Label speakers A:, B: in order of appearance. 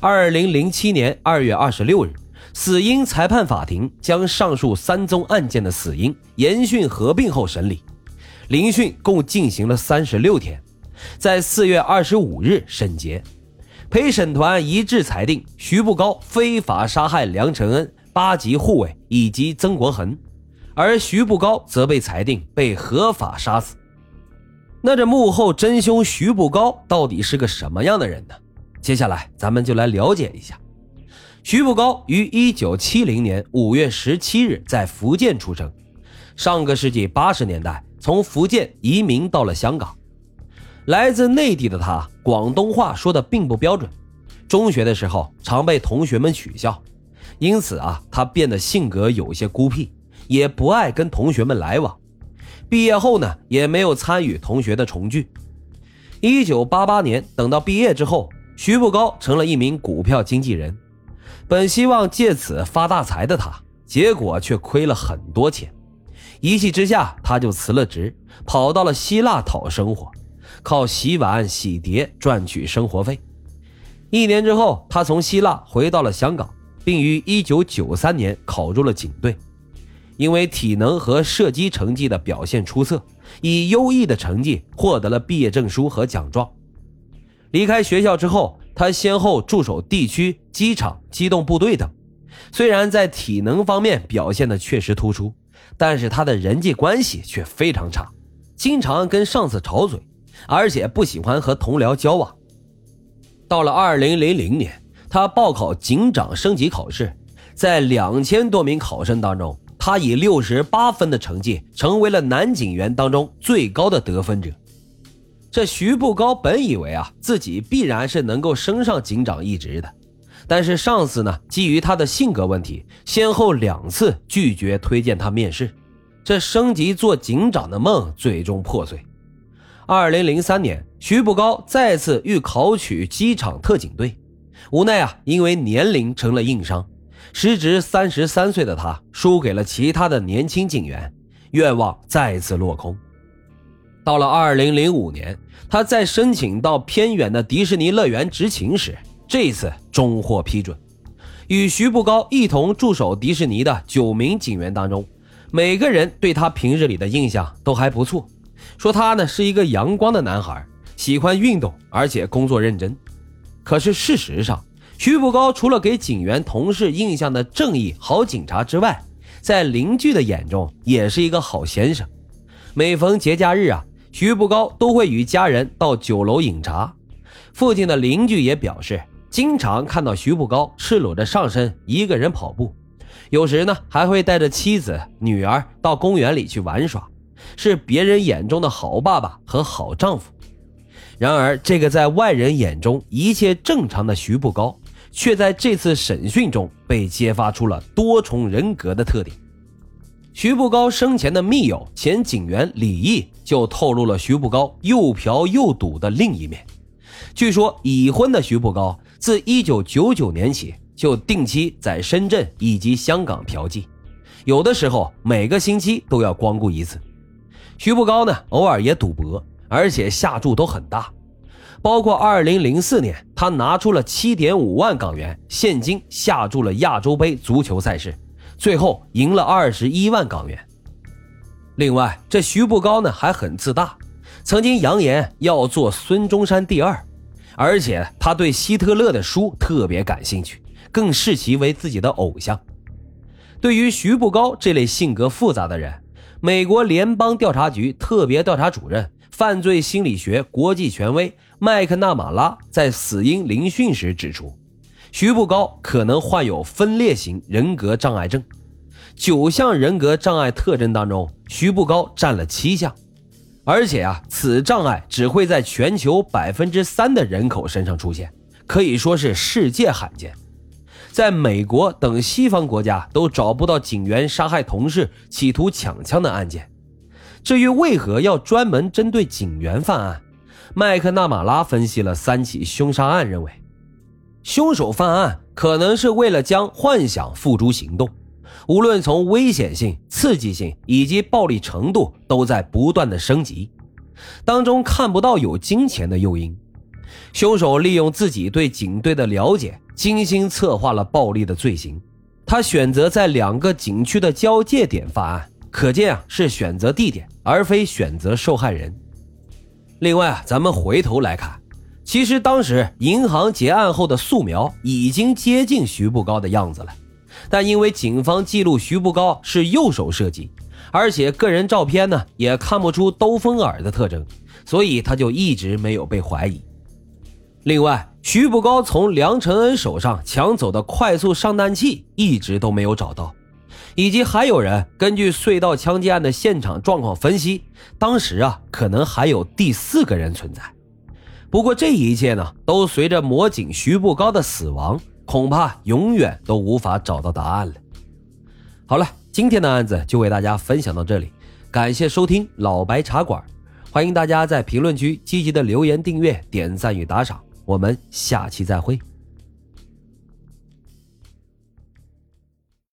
A: 二零零七年二月二十六日，死因裁判法庭将上述三宗案件的死因严讯合并后审理，聆讯共进行了三十六天，在四月二十五日审结。陪审团一致裁定徐步高非法杀害梁承恩、八级护卫以及曾国恒，而徐步高则被裁定被合法杀死。那这幕后真凶徐步高到底是个什么样的人呢？接下来，咱们就来了解一下。徐步高于一九七零年五月十七日在福建出生，上个世纪八十年代从福建移民到了香港。来自内地的他，广东话说的并不标准。中学的时候常被同学们取笑，因此啊，他变得性格有些孤僻，也不爱跟同学们来往。毕业后呢，也没有参与同学的重聚。一九八八年，等到毕业之后。徐步高成了一名股票经纪人，本希望借此发大财的他，结果却亏了很多钱。一气之下，他就辞了职，跑到了希腊讨生活，靠洗碗洗碟赚取生活费。一年之后，他从希腊回到了香港，并于1993年考入了警队。因为体能和射击成绩的表现出色，以优异的成绩获得了毕业证书和奖状。离开学校之后，他先后驻守地区、机场、机动部队等。虽然在体能方面表现的确实突出，但是他的人际关系却非常差，经常跟上司吵嘴，而且不喜欢和同僚交往。到了二零零零年，他报考警长升级考试，在两千多名考生当中，他以六十八分的成绩，成为了男警员当中最高的得分者。这徐步高本以为啊，自己必然是能够升上警长一职的，但是上司呢，基于他的性格问题，先后两次拒绝推荐他面试，这升级做警长的梦最终破碎。二零零三年，徐步高再次欲考取机场特警队，无奈啊，因为年龄成了硬伤，时值三十三岁的他输给了其他的年轻警员，愿望再次落空。到了二零零五年，他在申请到偏远的迪士尼乐园执勤时，这次终获批准。与徐步高一同驻守迪士尼的九名警员当中，每个人对他平日里的印象都还不错，说他呢是一个阳光的男孩，喜欢运动，而且工作认真。可是事实上，徐步高除了给警员同事印象的正义好警察之外，在邻居的眼中也是一个好先生。每逢节假日啊。徐步高都会与家人到酒楼饮茶，附近的邻居也表示，经常看到徐步高赤裸着上身一个人跑步，有时呢还会带着妻子、女儿到公园里去玩耍，是别人眼中的好爸爸和好丈夫。然而，这个在外人眼中一切正常的徐步高，却在这次审讯中被揭发出了多重人格的特点。徐步高生前的密友前警员李毅就透露了徐步高又嫖又赌的另一面。据说已婚的徐步高自1999年起就定期在深圳以及香港嫖妓，有的时候每个星期都要光顾一次。徐步高呢，偶尔也赌博，而且下注都很大，包括2004年他拿出了7.5万港元现金下注了亚洲杯足球赛事。最后赢了二十一万港元。另外，这徐步高呢还很自大，曾经扬言要做孙中山第二，而且他对希特勒的书特别感兴趣，更视其为自己的偶像。对于徐步高这类性格复杂的人，美国联邦调查局特别调查主任、犯罪心理学国际权威麦克纳马拉在死因聆讯时指出。徐步高可能患有分裂型人格障碍症，九项人格障碍特征当中，徐步高占了七项，而且啊，此障碍只会在全球百分之三的人口身上出现，可以说是世界罕见。在美国等西方国家都找不到警员杀害同事、企图抢枪的案件。至于为何要专门针对警员犯案，麦克纳马拉分析了三起凶杀案，认为。凶手犯案可能是为了将幻想付诸行动，无论从危险性、刺激性以及暴力程度，都在不断的升级，当中看不到有金钱的诱因。凶手利用自己对警队的了解，精心策划了暴力的罪行。他选择在两个景区的交界点犯案，可见啊是选择地点，而非选择受害人。另外啊，咱们回头来看，其实当时银行结案后的素描已经接近徐步高的样子了，但因为警方记录徐步高是右手射击，而且个人照片呢也看不出兜风耳的特征，所以他就一直没有被怀疑。另外，徐步高从梁承恩手上抢走的快速上弹器一直都没有找到，以及还有人根据隧道枪击案的现场状况分析，当时啊可能还有第四个人存在。不过这一切呢，都随着魔警徐步高的死亡，恐怕永远都无法找到答案了。好了，今天的案子就为大家分享到这里，感谢收听老白茶馆，欢迎大家在评论区积极的留言、订阅、点赞与打赏。我们下期再会。